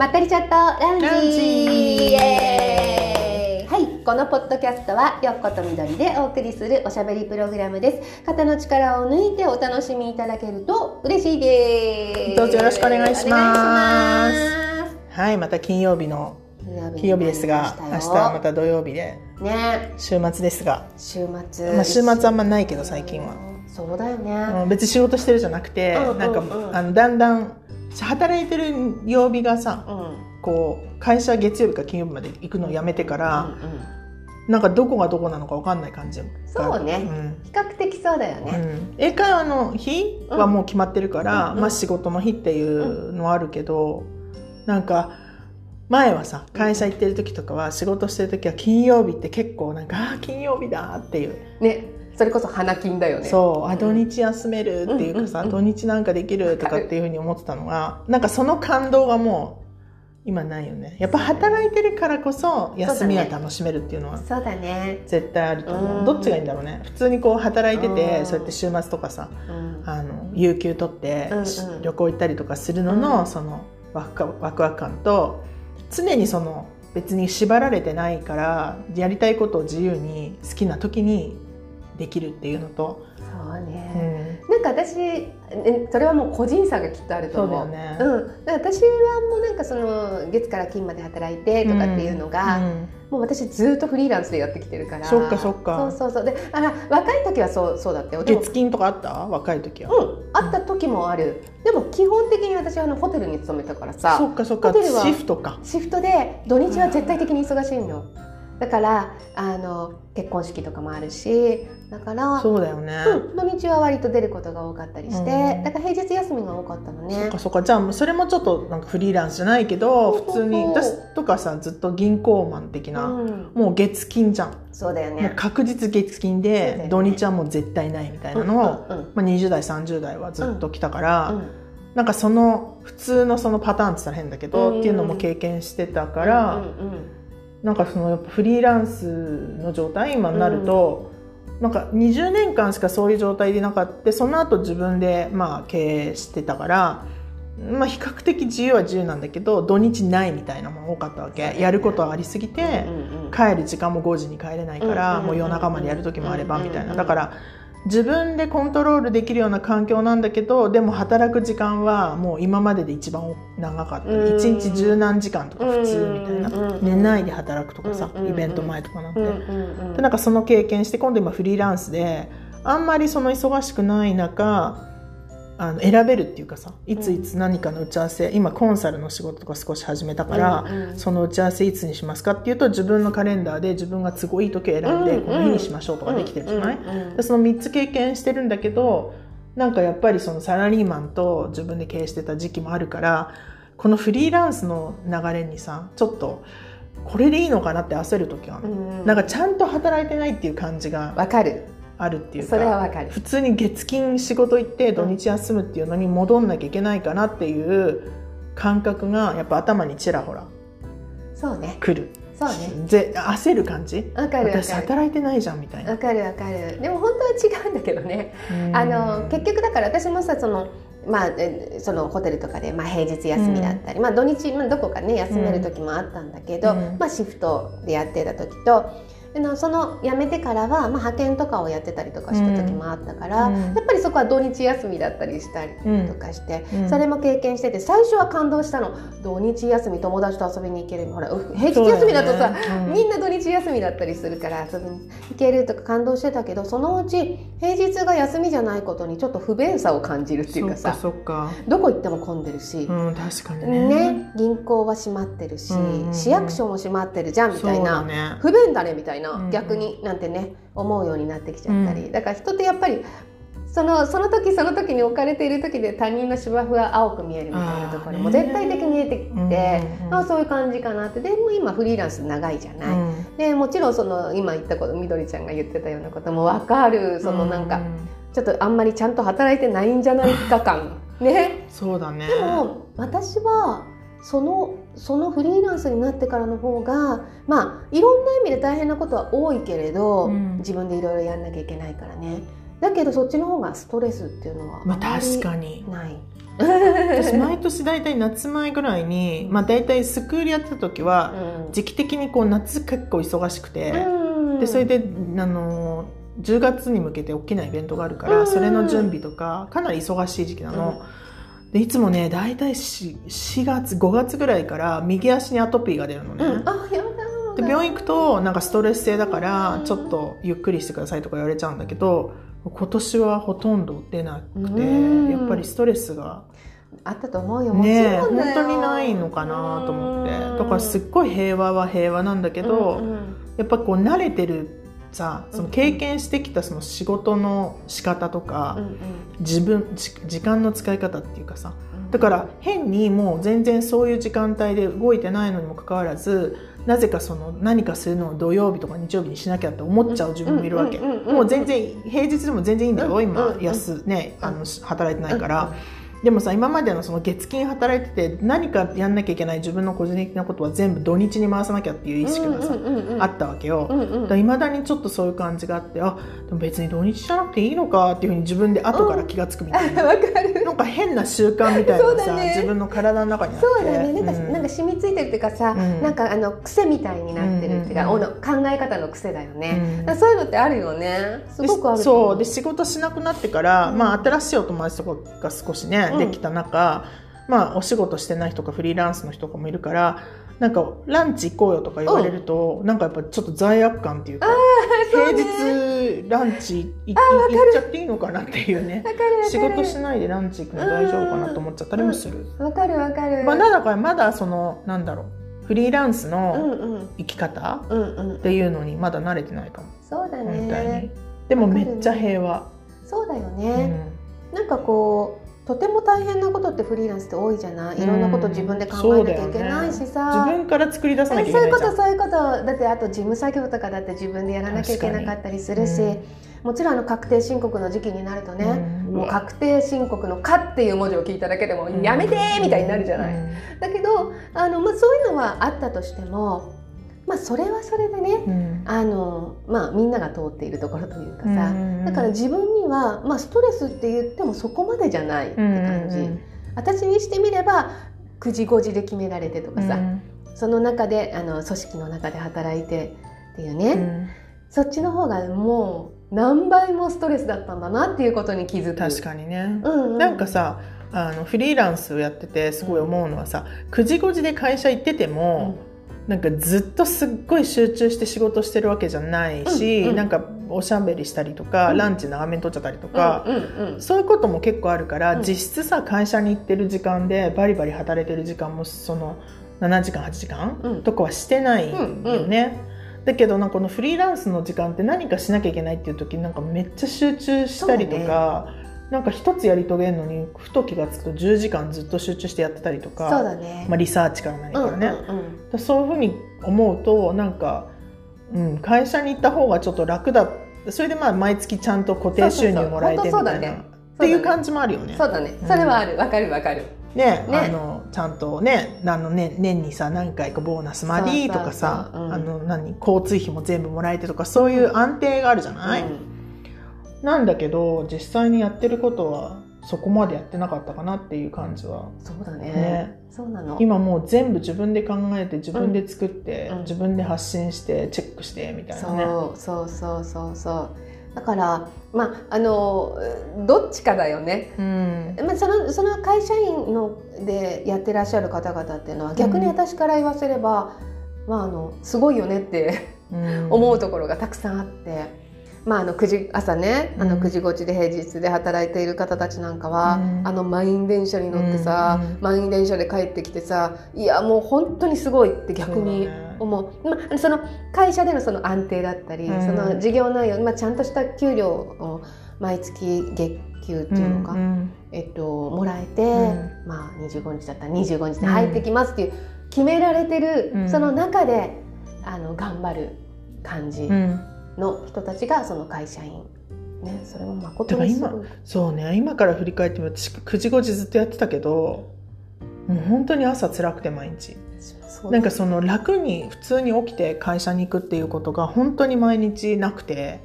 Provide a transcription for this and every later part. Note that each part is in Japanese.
まったりチャットラウンジ。はいこのポッドキャストはよっことみどりでお送りするおしゃべりプログラムです。肩の力を抜いてお楽しみいただけると嬉しいです。どうぞよろしくお願いします。はい、また金曜日の金曜日ですが、明日はまた土曜日でね。週末ですが、週末。まあ週末あんまないけど最近は、そうだよね、うん別に仕事してるじゃなくて、うんうんうん。なんかあのだんだん働いてる曜日がさ、うん。こう会社月曜日から金曜日まで行くのをやめてから、うんうん。なんかどこがどこなのかわかんない感じがそうね。うん。比較的そうだよね、うん。英会話の日はもう決まってるから、うん。まあ仕事の日っていうのはあるけど、なんか前はさ会社行ってる時とかは仕事してる時は金曜日って結構なんかあー金曜日だっていう、ねそれこそ花金だよね。そうあ土日休めるっていうかさ、土日なんかできるとかっていうふうに思ってたのがなんかその感動がもう今ないよね。やっぱ働いてるからこそ休みは楽しめるっていうのはそうだね、絶対あると思う、うん。どっちがいいんだろうね。普通にこう働いてて、うん。そうやって週末とかさうん。あの有給取って、旅行行ったりとかするのの、うん。そのワクワクワク感と常にその別に縛られてないからやりたいことを自由に好きな時にできるっていうのと、そううね、ん、なんか私えそれはもう個人差がきっとあると思う。よね。うん、私はもうなんかその月から金まで働いてとかっていうのが、うん。もう私ずっとフリーランスでやってきてるから。そっかそっか。そうそうそう。であら若い時はそうそうだったよ。月金とかあった？若い時は。うん。あった時もある。でも基本的に私はあのホテルに勤めたからさ。そっかそっか。ホテルはシフトか。シフトで土日は絶対的に忙しいのだからあの結婚式とかもあるしだからそうだよね。うん、土日は割と出ることが多かったりして、うん。だから平日休みが多かったのね。そっかそっか。じゃあそれもちょっとなんかフリーランスじゃないけど普通に私とかさずっと銀行マン的な、うん、もう月金じゃん。そうだよね。確実月金そうだよね。で土日はもう絶対ないみたいなのを、うんうんまあ、20代30代はずっと来たから、うん。なんかその普通のそのパターンって言ったら変だけど、うん。っていうのも経験してたから、うんうんなんかそのやっぱフリーランスの状態今になると、なんか20年間しかそういう状態でなかった。その後自分でまあ経営してたから。まあ、比較的自由は自由なんだけど土日ないみたいなのも多かったわけ、やることはありすぎて、うんうん帰る時間も5時に帰れないから、うんもう夜中までやる時もあればみたいな、うん。だから自分でコントロールできるような環境なんだけどでも働く時間はもう今までで一番長かった、うん。一日十何時間とか普通みたいな、うん。寝ないで働くとかさ、うん。イベント前とかなん。て、でなんかその経験して今度今フリーランスであんまりその忙しくない中あの選べるっていうかさいついつ何かの打ち合わせ、今コンサルの仕事とか少し始めたから、うんうんその打ち合わせいつにしますかっていうと自分のカレンダーで自分が都合いい時を選んで、うんこの日にしましょうとかできてるじゃない、うんうんその3つ経験してるんだけどなんかやっぱりそのサラリーマンと自分で経営してた時期もあるからこのフリーランスの流れにさちょっとこれでいいのかなって焦る時はうん。なんかちゃんと働いてないっていう感じが。わかるあるっていうそれはかわかる。普通に月金仕事行って土日休むっていうのに戻んなきゃいけないかなっていう感覚がやっぱ頭にちらほらそうね。来る。そうね。ぜ焦る感じ？わかるわ私かる。働いてないじゃんみたいな。わかるわかる。でも本当は違うんだけどね。あの結局だから私もさそのまあ、えそのホテルとかで、まあ、平日休みだったり、まあ、土日、まあ、どこかね休める時もあったんだけど、うん。まあ、シフトでやってた時とその辞めてからは、まあ、派遣とかをやってたりとかした時もあったから、うん。やっぱりそこは土日休みだったりしたりうん。とかして、うん。それも経験してて最初は感動したの。土日休み友達と遊びに行ける。ほらう平日休みだとさ、みんな土日休みだったりするから遊びに行けるとか感動してたけどそのうち平日が休みじゃないことにちょっと不便さを感じるっていうかさそっかどこ行っても混んでるし、うん確かにね。ね、銀行は閉まってるし、うんうんうん。市役所も閉まってるじゃんみたいな、だね。不便だねみたいな、うんうん。逆になんてね思うようになってきちゃったり、うだから人ってやっぱりそのその時その時に置かれている時で他人の芝生は青く見えるみたいなところも絶対的に出てきて、うんうんうん。あそういう感じかなって。でも今フリーランス長いじゃない、うん。でもちろんその今言ったことみどりちゃんが言ってたようなことも分かる。そのなんか、ちょっとあんまりちゃんと働いてないんじゃないか感。ね。そうだね。でも私はそのそのフリーランスになってからの方がまあいろんな意味で大変なことは多いけれど、うん。自分でいろいろやんなきゃいけないからね。だけどそっちの方がストレスっていうのはまあ確かに。ない。私毎年大体夏前ぐらいに、まあ、大体スクールやってた時はうん。時期的にこう夏結構忙しくて、うん。でそれであの10月に向けて大きなイベントがあるから、うん。それの準備とかかなり忙しい時期なの、でいつもね大体 4, 4月5月ぐらいから右足にアトピーが出るのね、うん、あやだで病院行くとなんかストレス性だからうんちょっとゆっくりしてくださいとか言われちゃうんだけど今年はほとんど出なくてうん。やっぱりストレスがあったと思うよ。ね本当にないのかなと思って。うんだからすっごい平和は平和なんだけど、うんうん。やっぱこう慣れてるさその経験してきたその仕事の仕方とか、うん自分じ時間の使い方っていうかさうんだから変にもう全然そういう時間帯で動いてないのにもかかわらずなぜかその何かするのを土曜日とか日曜日にしなきゃって思っちゃう自分もいるわけ。うんうんうんうんもう全然平日でも全然いいんだよ。うん今うん安ねあの働いてないかうんらでもさ今までのその月金働いてて何かやんなきゃいけない自分の個人的なことは全部土日に回さなきゃっていう意識がさうんうんうんうんあったわけよ。うんうん。いまだにちょっとそういう感じがあってあでも別に土日じゃなくていいのかっていうふうに自分で後から気が付くみたいな、わかる。なんか変な習慣みたいなさ、ね。自分の体の中にあって。そうだね。なんか,、うんなんか染みついてるっていうかさ、うん。なんかあの癖みたいになってるっていうか、うん考え方の癖だよね、うん。そういうのってあるよね。すごくあるそう。で仕事しなくなってから、うんまあ、新しいお友達とかが少しね、うん。できた中、まあ、お仕事してない人とかフリーランスの人とかもいるからなんかランチ行こうよとか言われると、なんかやっぱちょっと罪悪感っていうか平日ランチ行っちゃっていいのかなっていうね。仕事しないでランチ行くの大丈夫かなと思っちゃったりもする。わかるわかる。まあ、だからまだそのなんだろうフリーランスうんのうん。生き方っていうのにまだ慣れてないかも。そうだね。でもめっちゃ平和、そうだようね、ん。なんかこうとても大変なことってフリーランスって多いじゃない？いろんなこと自分で考えなきゃいけないし自さ、分から作り出さなきゃいけそういうことそういうこと。だってあと事務作業とかだって自分でやらなきゃいけなかったりするし、もちろんあの確定申告の時期になるとね、うん。もう確定申告の「か」っていう文字を聞いただけでもうん「やめて!」みたいになるじゃない？うん。だけどあの、まあ、そういうのはあったとしても、まあ、それはそれでねうん。あの、まあ、みんなが通っているところというかさ、うんだから自分には、まあ、ストレスって言ってもそこまでじゃないって感じ、うん私にしてみれば9時5時で決められてとかさ、うん。その中であの組織の中で働いてっていうね、うん。そっちの方がもう何倍もストレスだったんだなっていうことに気づく。確かにね、うんうん、なんかさあのフリーランスをやっててすごい思うのはさ9時5時で会社行ってても、なんかずっとすっごい集中して仕事してるわけじゃないし、うんうん。なんかおしゃべりしたりとか、うん。ランチ長めに取っちゃったりとか、そういうことも結構あるから、うん。実質さ会社に行ってる時間でバリバリ働いてる時間もその7時間8時間、うん。とかはしてないよね。だけどなこのフリーランスの時間って何かしなきゃいけないっていう時になんかめっちゃ集中したりとか、なんか一つやり遂げるのにふと気がつくと10時間ずっと集中してやってたりとかそうだね。まあ、リサーチから何からね、うんうんうん。だそういうふうに思うとなんか、うん、会社に行った方がちょっと楽だ。それでまあ毎月ちゃんと固定収入もらえてみたいな。ね。っていう感じもあるよね。そうだね。う。ん。それはある。わかるわかる。ねね。あのちゃんとねあの、ね、年にさ何回かボーナスまりとかさうん。あの何交通費も全部もらえてとかそういう安定があるじゃない、うんなんだけど実際にやってることはそこまでやってなかったかなっていう感じはそうだねねそうなの。今もう全部自分で考えて自分で作って、うん自分で発信してチェックしてみたいなね。そうそうそうそうそう。だからまああのどっちかだよね。うんまあそのその会社員のでやってらっしゃる方々っていうのは逆に私から言わせれば、まああのすごいよねってうん 思うところがたくさんあって。まあ、あの9時朝ねあのうん。9時5時で平日で働いている方たちなんかは、うん。あの満員電車に乗ってさ、うん満員電車で帰ってきてさいやもう本当にすごいって逆に思う。まあ、その会社でのその安定だったり、うん。その事業内容、まあ、ちゃんとした給料を毎月月給っていうのか、んえっと、もらえて、ん。まあ、25日だったら25日で入ってきますっていう決められてる、うん。その中であの頑張る感じうんの人たちがその会社員。ね、それも誠にすごい。そうね今から振り返ってみると私9時5時ずっとやってたけどもう本当に朝辛くて毎日なんかその楽に普通に起きて会社に行くっていうことが本当に毎日なくて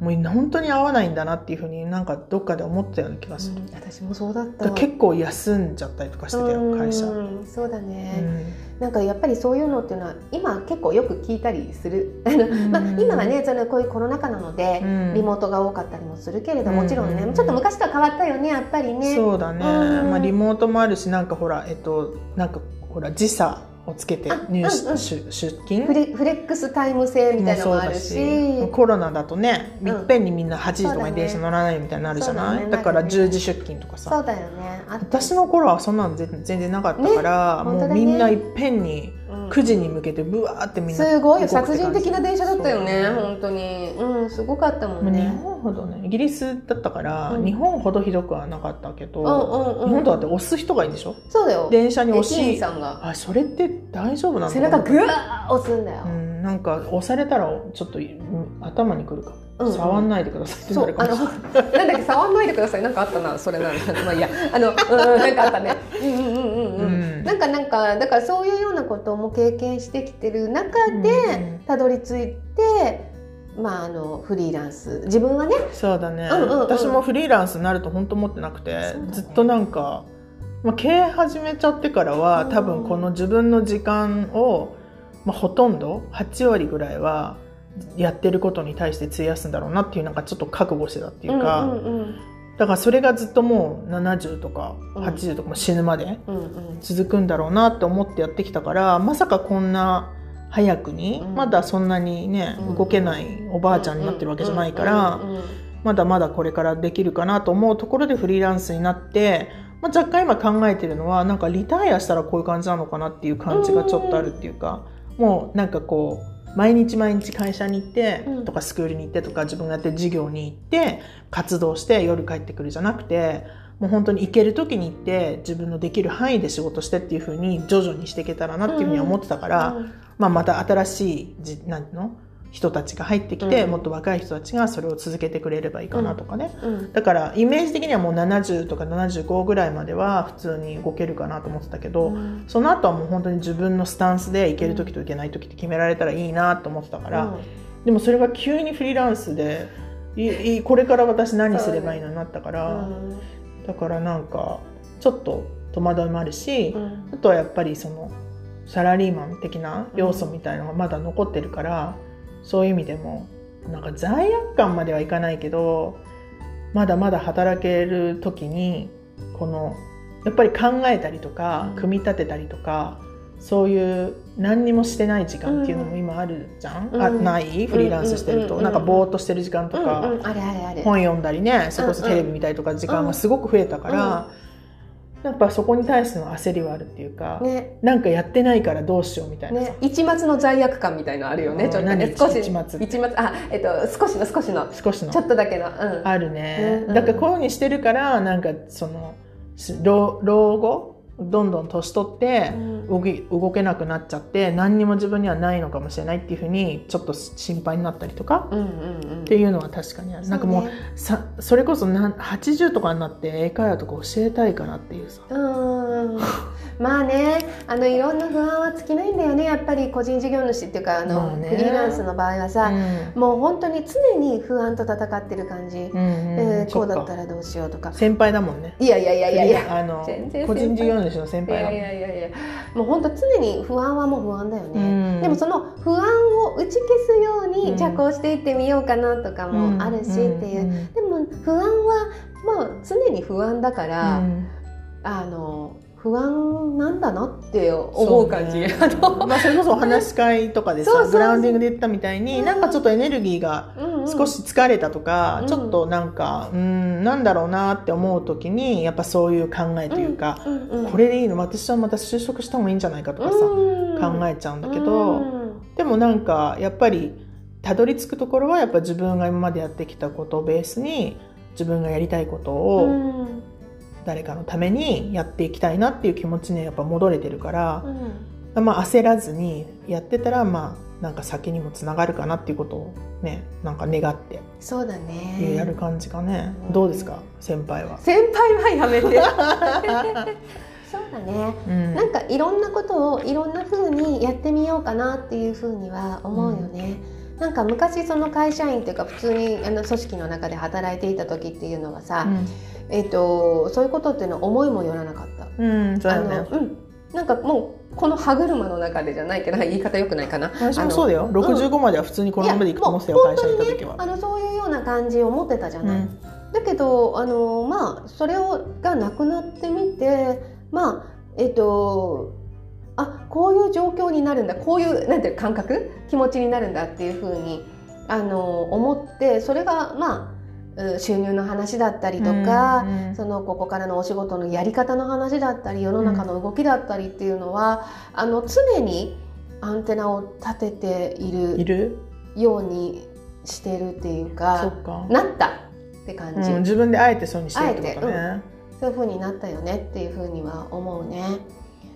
もう本当に合わないんだなっていうふうになんかどっかで思ったような気がする、うん私もそうだった。結構休んじゃったりとかしてたよ会社、うんそうだうね、ん。なんかやっぱりそういうのっていうのは今結構よく聞いたりする。あの、ん。まあ、今はねそのこういうコロナ禍なので、うん。リモートが多かったりもするけれどもちろんね、うんちょっと昔とは変わったよねやっぱりね。そうだね、うん。まあ、リモートもあるしなんかほらえっとなんかほら時差をつけて入あうんうん。出出勤。フレックスタイム制みたいなのもあるし。コロナだとねうん。いっぺんにみんな8時とかに電車乗らないみたいになるじゃない？だ,、ね。からなるね。10時出勤とかさ。そうだよね。私の頃はそんなの全全然なかったから、もうね本当だね。みんないっぺんにうん9時に向けてブワーってみんなすごい殺人的な電車だったよね本当に。うんすごかったもんね。本ほどねイギリスだったから、うん。日本ほどひどくはなかったけど、うんうんうん。日本とだって押す人がいいんでしょ？そうだよ。電車に押しさんが。あそれって大丈夫なんだ背中グワー押すんだよ。うん、なんか押されたらちょっとうん頭にくるか。も、うんうん。触んないでくださいってなるかもしれない。なんだっけ触んないでください。なんかあったなそれなまあいいや。あのうんなんかあったね。うんうんうんうんうん、うんなんかなんかだからそういうようなことも経験してきてる中うんでたどり着いて、まああのフリーランス。自分はね。そうだね、うんうんうん。私もフリーランスになると本当思ってなくて、ね。ずっとなんか、まあ、経営始めちゃってからは、うん。多分この自分の時間を、まあ、ほとんど8割ぐらいはやってることに対して費やすんだろうなっていうなんかちょっと覚悟してたっていうか、うんうんだからそれがずっともう70とかうん。80とかも死ぬまで続くんだろうなって思ってやってきたからまさかこんな早くに、うん。まだそんなにね、うん。動けないおばあちゃんになってるわけじゃないから、まだまだこれからできるかなと思うところでフリーランスになって、まあ、若干今考えてるのはなんかリタイアしたらこういう感じなのかなっていう感じがちょっとあるっていうか、もうなんかこう毎日毎日会社に行ってうん。とかスクールに行ってとか自分がやってる授業に行って活動して夜帰ってくるじゃなくてもう本当に行ける時に行って自分のできる範囲で仕事してっていう風に徐々にしていけたらなっていうふうには思ってたから、うん。まあ、また新しいじなんていうの？人たちが入ってきて、うん。もっと若い人たちがそれを続けてくれればいいかなとかね、うん。だからイメージ的にはもう70とか75ぐらいまでは普通に動けるかなと思ってたけど、うん。その後はもう本当に自分のスタンスでいける時といけない時って決められたらいいなと思ってたから、でもそれが急にフリーランスでいいこれから私何すればいいのになったから、だからなんかちょっと戸惑いもあるし、うん。あとはやっぱりそのサラリーマン的な要素みたいのがまだ残ってるから、そういう意味でもなんか罪悪感まではいかないけどまだまだ働ける時にこのやっぱり考えたりとかうん。組み立てたりとか、そういう何にもしてない時間っていうのも今あるじゃん、うん。あない？フリーランスしてると、うん。なんかぼーっとしてる時間とか、本読んだりねそれこそテレビ見たりとか時間がすごく増えたから、やっぱそこに対しての焦りはあるっていうか、ね。なんかやってないからどうしようみたいなさ、ね、一末の罪悪感みたいのあるよね、うん。ちょっとね何少し一末一末あえっと少しの少しの。少しの。ちょっとだけの、うん、あるね、うん。だからこういうふうにしてるからなんかその老後どんどん年取ってうん。動き動けなくなっちゃって何にも自分にはないのかもしれないっていうふうにちょっと心配になったりとかっていうのは確かにある、なんかもうさそれこそなん80とかになって英会話とか教えたいかなっていうさ。うんまあねあのいろんな不安は尽きないんだよね。やっぱり個人事業主っていうかあの、フリーランスの場合はさ、もう本当に常に不安と戦ってる感じ、うんうんえーこうだったらどうしようとか。先輩だもんね。いやいやいやいや。いやあの個人事業主の先いやい輩だもん。やいやいやもう本当常に不安はもう不安だよね、うん。でもその不安を打ち消すように、うん。じゃあこうしていってみようかなとかもあるしっていう、んでも不安はもう常に不安だから、うん。あの不安なんだなって思う感じ、そね。あのまあ、それこそお話し会とかでさグラウンディングで言ったみたいに、うんなんかちょっとエネルギーが少し疲れたとか、うんちょっとなんかうん。なんだろうなって思う時にやっぱそういう考えというか、これでいいの？私はまた就職した方がいいんじゃないかとかさ、考えちゃうんだけど、うん。でもなんかやっぱりたどり着くところはやっぱ自分が今までやってきたことをベースに自分がやりたいことを、うん誰かのためにやっていきたいなっていう気持ちにやっぱ戻れてるからう、んまあ、焦らずにやってたらまあなんか先にもつながるかなっていうことをねなんか願ってそうだね。やる感じかね、うんどうですか先輩は？先輩はやめて。そうだね。うん。なんかいろんなことをいろんな風にやってみようかなっていう風には思うよね。なんか昔その会社員っていうか普通にあの組織の中で働いていた時っていうのはさ、えーと、そういうことっていうのは思いもよらなかった。うんそうだね、うん、なんかもうこの歯車の中でじゃないけど言い方よくないかな。私もそうだよ。65までは普通にこのままでいくと思ってたよ、会社行った時は、あのそういうような感じを持ってたじゃない、うん、だけどあのまあそれをがなくなってみてまあえっ、ー、とあこういう状況になるんだ。こういうなんていう感覚？気持ちになるんだっていうふうにあの思ってそれがまあ収入の話だったりとか、うんうん、そのここからのお仕事のやり方の話だったり世の中の動きだったりっていうのは、うん、あの常にアンテナを立てているようにしてるっていうかなったって感じ、うん、自分であえてそうにしてるってことね、うん、そういうふうになったよねっていうふうには思うね。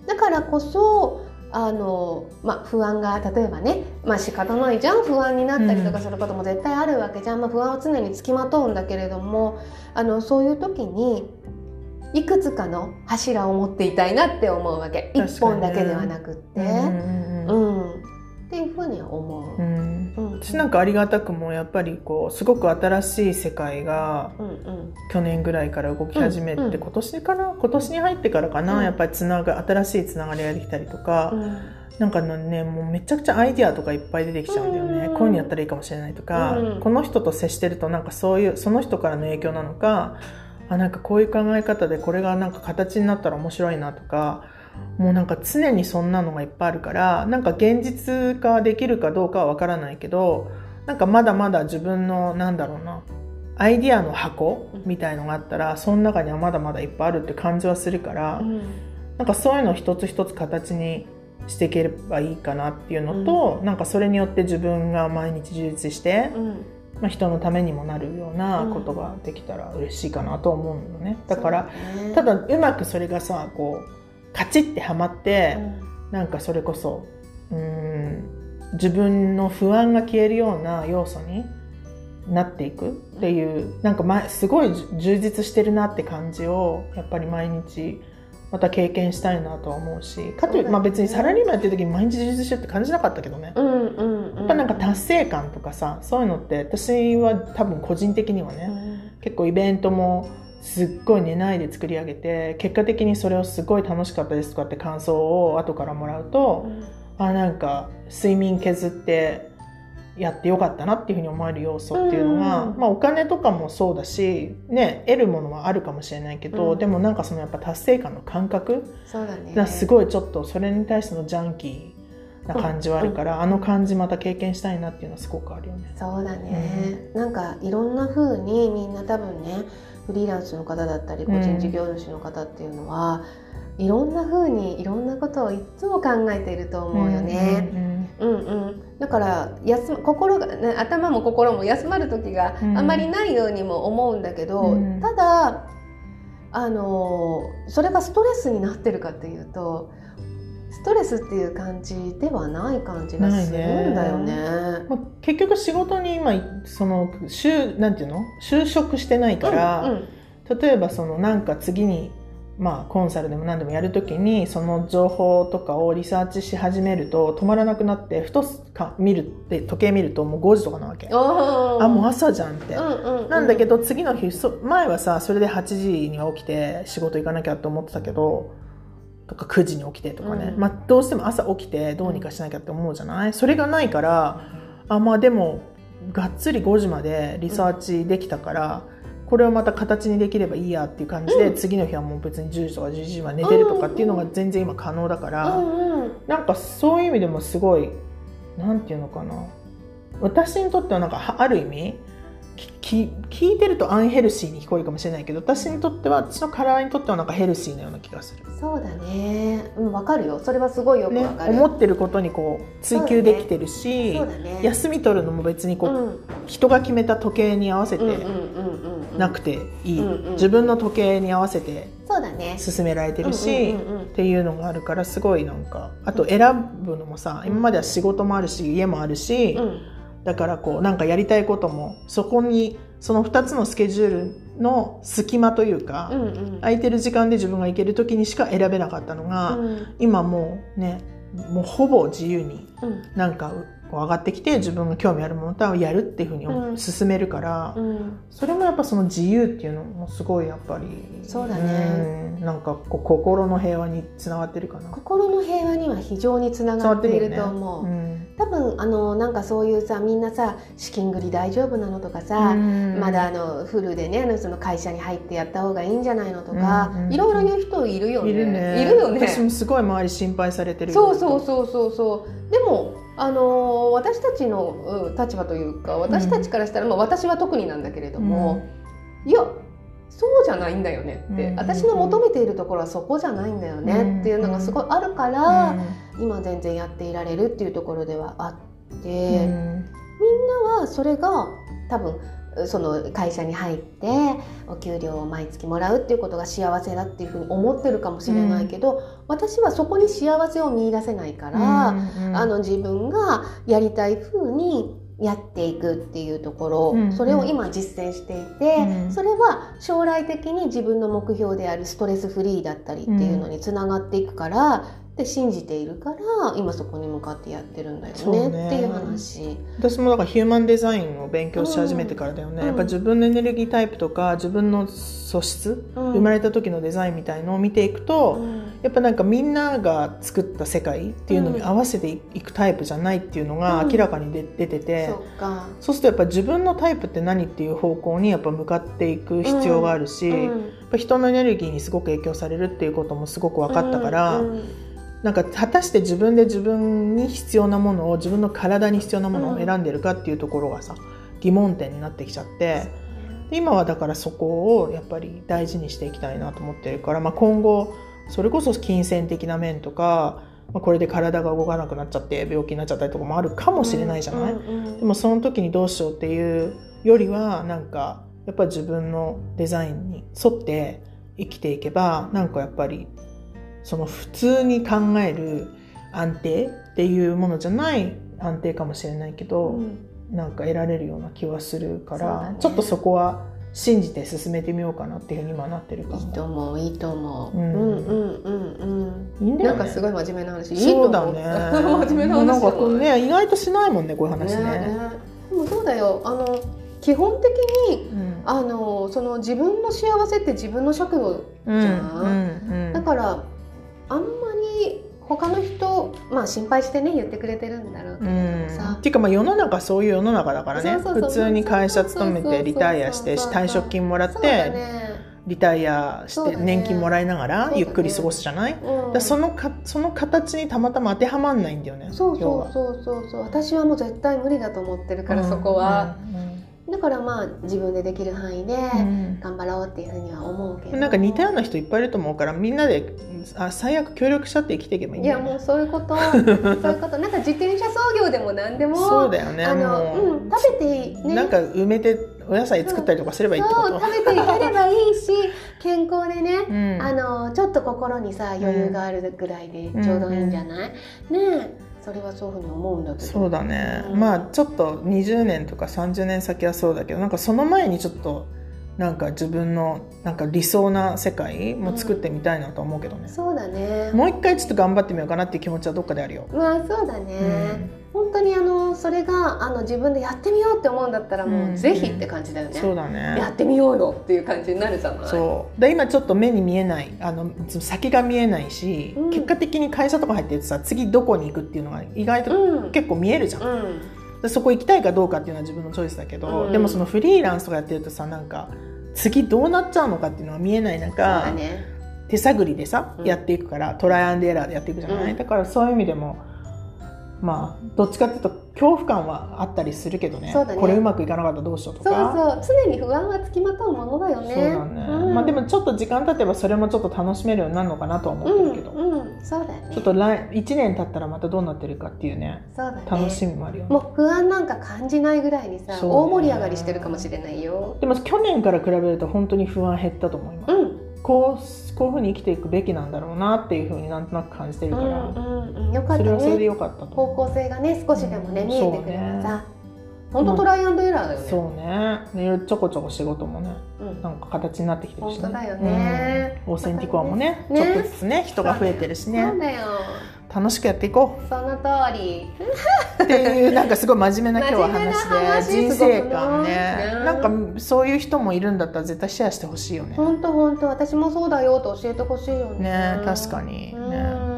だからこそあの、まあ、不安が例えばね、まあ仕方ないじゃん不安になったりとかすることも絶対あるわけじゃん、まあ、不安は常につきまとうんだけれどもあのそういう時にいくつかの柱を持っていたいなって思うわけ。一本だけではなくって。うん、うん。っていうふうに思う、うんうん、私なんかありがたくもやっぱりこうすごく新しい世界が去年ぐらいから動き始めて、うんうん、今年かな？今年に入ってからかな、うん、やっぱりつなが新しいつながりができたりとか、うん、なんかねもうめちゃくちゃアイディアとかいっぱい出てきちゃうんだよね、うん、こういうのやったらいいかもしれないとか、この人と接してるとなんかそういうその人からの影響なのかあなんかこういう考え方でこれがなんか形になったら面白いなとかもうなんか常にそんなのがいっぱいあるからなんか現実化できるかどうかはわからないけどなんかまだまだ自分のなんだろうなアイディアの箱みたいのがあったらその中にはまだまだいっぱいあるって感じはするから、うん、なんかそういうのを一つ一つ形にしていければいいかなっていうのと、うん、なんかそれによって自分が毎日充実して、うん、まあ、人のためにもなるようなことができたら嬉しいかなと思うのね。だから、ね、ただうまくそれがさこうカチッてはまって、うん、なんかそれこそうん自分の不安が消えるような要素になっていくっていうなんか、ま、すごい充実してるなって感じをやっぱり毎日また経験したいなとは思うしかという、まあ、別にサラリーマンやってる時に毎日充実してるって感じなかったけどね、うんうんうん、やっぱなんか達成感とかさそういうのって私は多分個人的にはね、うん、結構イベントもすっごい寝ないで作り上げて結果的にそれをすごい楽しかったですとかって感想を後からもらうと、うん、あなんか睡眠削ってやってよかったなっていうふうに思える要素っていうのが、うん、まあ、お金とかもそうだし、ね、得るものはあるかもしれないけど、うん、でもなんかそのやっぱ達成感の感覚そうだ、ね、すごいちょっとそれに対してのジャンキーな感じはあるから、うん、あの感じまた経験したいなっていうのはすごくあるよね。そうだね、なんかいろんな風にみんな多分ねフリーランスの方だったり個人事業主の方っていうのは、うん、いろんな風にいろんなことをいつも考えていると思うよね。うんうん、うん、だから休心が、ね、頭も心も休まる時があまりないようにも思うんだけど、うん、ただあのそれがストレスになってるかっていうとストレスっていう感じではない感じがするんだよね。ね。まあ、結局仕事に今その就なんていうの？就職してないから、うんうん、例えばそのなんか次にまあ、コンサルでも何でもやるときにその情報とかをリサーチし始めると止まらなくなってふとか見るって時計見るともう5時とかなわけあもう朝じゃんって、うんうんうん、なんだけど次の日前はさそれで8時には起きて仕事行かなきゃと思ってたけどとか9時に起きてとかね、うん、まあ、どうしても朝起きてどうにかしなきゃって思うじゃない？それがないからあまあでもがっつり5時までリサーチできたから、これをまた形にできればいいやっていう感じで、うん、次の日はもう別に10時とか11時は寝てるとかっていうのが全然今可能だから、うんうん、なんかそういう意味でもすごいなんていうのかな。私にとってはなんかある意味き聞いてるとアンヘルシーに聞こえるかもしれないけど私にとっては私の体にとってはなんかヘルシーなような気がする。そうだね。うん分かるよ。それはすごいよくわかる、ね、思ってることにこう追求できてるし、ねね、休み取るのも別にこう、うん、人が決めた時計に合わせてなくていい、うんうん、自分の時計に合わせて進められてるし、っていうのがあるからすごいなんかあと選ぶのもさ今までは仕事もあるし家もあるし、うんだからこうなんかやりたいこともそこにその2つのスケジュールの隙間というか、うんうん、空いてる時間で自分が行ける時にしか選べなかったのが、うん、今もうねもうほぼ自由に、なんかこう上がってきて自分が興味あるものをやるっていうふうにうん進めるから、うん。それもやっぱその自由っていうのもすごいやっぱりそうだね。うん。なんかこう心の平和につながってるかな。心の平和には非常につながっていると思う、うん多分あのなんかそういうさみんなさ資金繰り大丈夫なのとかさ、うん。まだあのフルでねあのその会社に入ってやった方がいいんじゃないのとか、いろいろ言う人いるよね。いるね。いるよね。私もすごい周り心配されてるそうそうそうそうそう。でもあの私たちのうん立場というか私たちからしたら、まあ、私は特になんだけれども、いやそうじゃないんだよねって、うん。私の求めているところはそこじゃないんだよねっていうのがすごいあるかうら、ん今全然やっていられるっていうところではあって、うん。みんなはそれが多分その会社に入ってお給料を毎月もらうっていうことが幸せだっていうふうに思ってるかもしれないけど、私はそこに幸せを見出せないから、うんあの自分がやりたい風にやっていくっていうところ、うん。それを今実践していて、うん。それは将来的に自分の目標であるストレスフリーだったりっていうのにつながっていくから、で信じているから今そこに向かってやってるんだよねね。っていう話。私もだからヒューマンデザインを勉強し始めてからだよね、うん。やっぱ自分のエネルギータイプとか自分の素質、うん。生まれた時のデザインみたいのを見ていくと、うん。やっぱなんかみんなが作った世界っていうのに合わせていくタイプじゃないっていうのがうん。明らかに出出てて、そうするとやっぱ自分のタイプって何っていう方向にやっぱ向かっていく必要があるし、やっうん。ぱ人のエネルギーにすごく影響されるっていうこともすごく分かったから、なんか果たして自分で自分に必要なものを自分の体に必要なものを選んでるかっていうところがさ疑問点になってきちゃってで今はだからそこをやっぱり大事にしていきたいなと思ってるから、まあ、今後それこそ金銭的な面とか、まあ、これで体が動かなくなっちゃって病気になっちゃったりとかもあるかもしれないじゃない、でもその時にどうしようっていうよりはなんかやっぱ自分のデザインに沿って生きていけばなんかやっぱりその普通に考える安定っていうものじゃない安定かもしれないけど、うん。なんか得られるような気はするから、ね。ちょっとそこは信じて進めてみようかなっていうふうに今なってるかいいとら思ういいと思う。ううんんうんうんうん。いいんだよね。なんかすごい真面目な話。そうだね。真面目な話なんかね意外としないもんねこういう話ね。ねでもそうだよ。あの基本的にうん。あのその自分の幸せって自分の尺度うんじゃんうんうん。だからあんまり他の人まあ心配してね言ってくれてるんだろうけうどん、さっ。ていうかまあ世の中そういう世の中だからね。普通に会社勤めてリタイアして退職金もらって、ね。リタイアして年金もらいながらゆっくり過ごすじゃない、うん。らそのかその形にたまたま当てはまんないんだよねそうそうそうそう。私はもう絶対無理だと思ってるから、うん。そこは、うんだからまあ自分でできる範囲でうん。頑張ろうっていうふうには思うけど、なんか似たような人いっぱいいると思うからみんなであ最悪協力しちゃって生きていけばいいんいやだよね。もうそういうこと。そういうこと。なんか自転車操業でも何でもそうだよねあのもう。うん、食べていいね。なんか埋めてお野菜作ったりとかすればいいってこと。そう食べていければいいし健康でね、うん。あのちょっと心にさ余裕があるぐらいでちょうどいいんじゃない、ねえそれはそういうふうに思うんだけど。そうだね、うん。まあちょっと20年とか30年先はそうだけどなんかその前にちょっとなんか自分のなんか理想な世界も作ってみたいなと思うけどね、そうだね。もう一回ちょっと頑張ってみようかなっていう気持ちはどっかであるよ、まあそうだね、本当にあのそれがあの自分でやってみようって思うんだったらもうん。うぜひって感じだよね、そうだやねってみようよっていう感じになるじゃない。そうで今ちょっと目に見えないあの先が見えないし、うん。結果的に会社とか入っててさ次どこに行くっていうのが意外とうん。結構見えるじゃん、うん。でそこ行きたいかどうかっていうのは自分のチョイスだけど、うん。でもそのフリーランスとかやってるとさなんか次どうなっちゃうのかっていうのが見えない中、だね。手探りでさ、うん。やっていくからトライアンドエラーでやっていくじゃない、うん。だからそういう意味でもまあどっちかっていうと恐怖感はあったりするけどね。そうだね。これうまくいかなかったらどうしようとそうかそう。常に不安はつきまとうものだよね。そうだね、うん。まあでもちょっと時間経てばそれもちょっと楽しめるようになるのかなとは思ってるけど、うん、うん、そうだね。ちょっと来1年経ったらまたどうなってるかっていうねそうだね。楽しみもあるよね。もう不安なんか感じないぐらいにさ、大盛り上がりしてるかもしれないよ。でも去年から比べると本当に不安減ったと思います、うんこうこういうふうに生きていくべきなんだろうなっていうふうになんとなく感じてるから、うんうんうん。よかったそれはそれでねよかったと方向性がね少しでもね、うん見えてくればさ本当トライアンドエラーだよね。そうね。でちょこちょこ仕事もねうん。なんか形になってきてるしね。本当だよね。うん。オーセンティコアもねね。ちょっとずつね人が増えてるしそうねだよ。楽しくやっていこその通り。うっていうなんかすごい真面目な今日は話で人生観ね。なんかそういう人もいるんだったら絶対シェアしてほしいよね。本当本当。私もそうだよと教えてほしいよね。ね確かに。うん。ね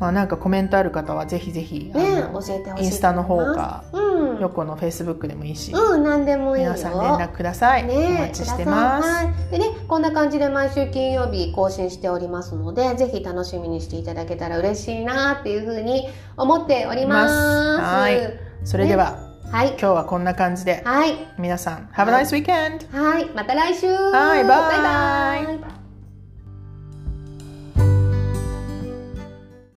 まあなんかコメントある方はぜひぜひあねの教えてほしい。インスタの方。か。うん。横のフェイスブックでもいいしうん何でもいいよ。皆さん連絡ください。おね待ちしてます。はい、でねこんな感じで毎週金曜日更新しておりますのでぜひ楽しみにしていただけたら嬉しいなっていうふうに思っております。はい。それでははい。今日はこんな感じではい。皆さん Have a nice weekend! はい。また来週。はいバイバイ